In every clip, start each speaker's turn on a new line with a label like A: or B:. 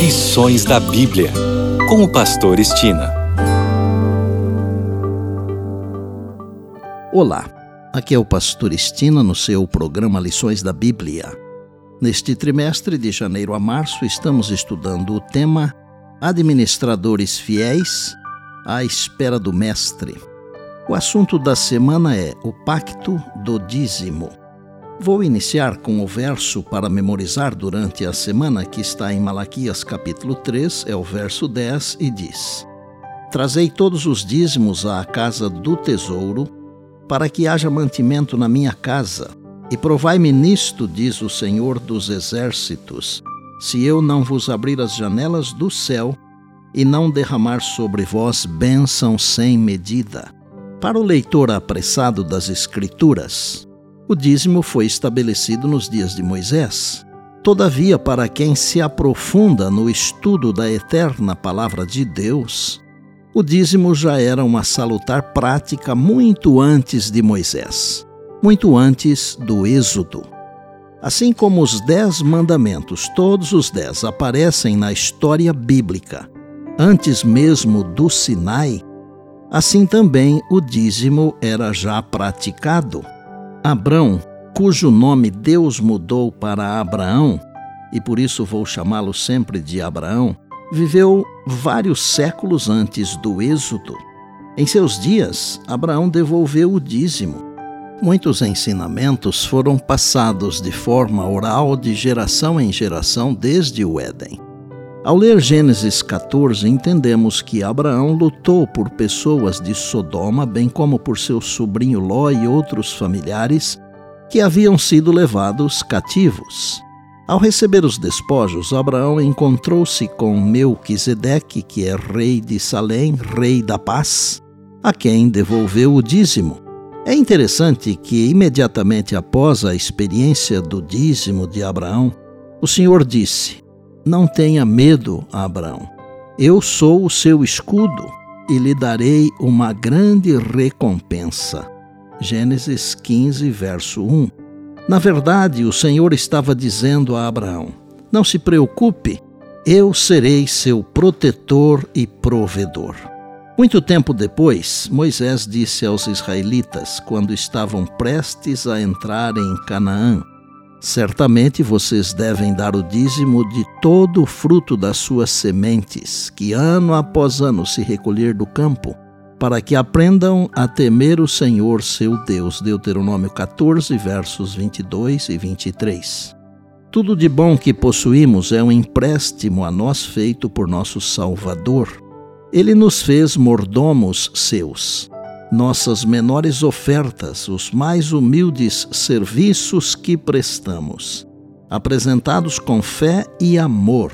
A: Lições da Bíblia, com o Pastor Estina.
B: Olá, aqui é o Pastor Estina no seu programa Lições da Bíblia. Neste trimestre, de janeiro a março, estamos estudando o tema Administradores Fiéis à Espera do Mestre. O assunto da semana é o Pacto do Dízimo. Vou iniciar com o verso para memorizar durante a semana que está em Malaquias capítulo 3, é o verso 10 e diz: Trazei todos os dízimos à casa do tesouro, para que haja mantimento na minha casa, e provai-me nisto, diz o Senhor dos exércitos, se eu não vos abrir as janelas do céu e não derramar sobre vós bênção sem medida. Para o leitor apressado das Escrituras, o dízimo foi estabelecido nos dias de Moisés. Todavia, para quem se aprofunda no estudo da eterna palavra de Deus, o dízimo já era uma salutar prática muito antes de Moisés, muito antes do Êxodo. Assim como os dez mandamentos, todos os dez, aparecem na história bíblica, antes mesmo do Sinai, assim também o dízimo era já praticado. Abrão, cujo nome Deus mudou para Abraão, e por isso vou chamá-lo sempre de Abraão, viveu vários séculos antes do Êxodo. Em seus dias, Abraão devolveu o dízimo. Muitos ensinamentos foram passados de forma oral de geração em geração desde o Éden. Ao ler Gênesis 14, entendemos que Abraão lutou por pessoas de Sodoma, bem como por seu sobrinho Ló e outros familiares que haviam sido levados cativos. Ao receber os despojos, Abraão encontrou-se com Melquisedeque, que é rei de Salém, rei da paz, a quem devolveu o dízimo. É interessante que, imediatamente após a experiência do dízimo de Abraão, o Senhor disse: não tenha medo, Abraão. Eu sou o seu escudo e lhe darei uma grande recompensa. Gênesis 15, verso 1. Na verdade, o Senhor estava dizendo a Abraão: Não se preocupe, eu serei seu protetor e provedor. Muito tempo depois, Moisés disse aos israelitas, quando estavam prestes a entrar em Canaã: Certamente vocês devem dar o dízimo de todo o fruto das suas sementes, que ano após ano se recolher do campo, para que aprendam a temer o Senhor seu Deus. Deuteronômio 14, versos 22 e 23. Tudo de bom que possuímos é um empréstimo a nós feito por nosso Salvador. Ele nos fez mordomos seus nossas menores ofertas, os mais humildes serviços que prestamos, apresentados com fé e amor,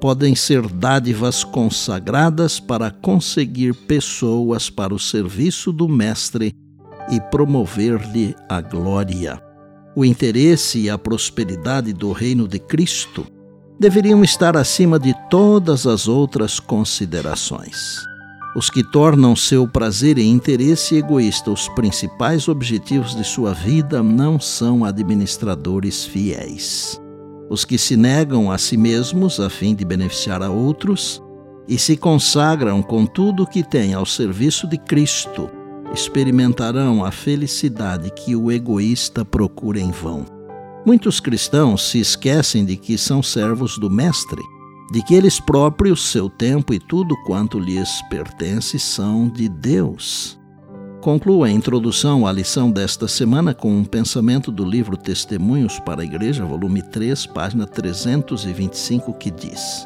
B: podem ser dádivas consagradas para conseguir pessoas para o serviço do Mestre e promover-lhe a glória. O interesse e a prosperidade do reino de Cristo deveriam estar acima de todas as outras considerações. Os que tornam seu prazer e interesse egoísta os principais objetivos de sua vida não são administradores fiéis. Os que se negam a si mesmos a fim de beneficiar a outros e se consagram com tudo o que têm ao serviço de Cristo experimentarão a felicidade que o egoísta procura em vão. Muitos cristãos se esquecem de que são servos do Mestre de que eles próprios, seu tempo e tudo quanto lhes pertence são de Deus. Concluo a introdução à lição desta semana com um pensamento do livro Testemunhos para a Igreja, volume 3, página 325, que diz: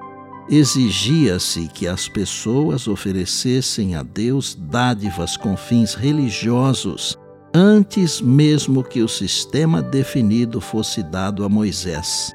B: Exigia-se que as pessoas oferecessem a Deus dádivas com fins religiosos antes mesmo que o sistema definido fosse dado a Moisés,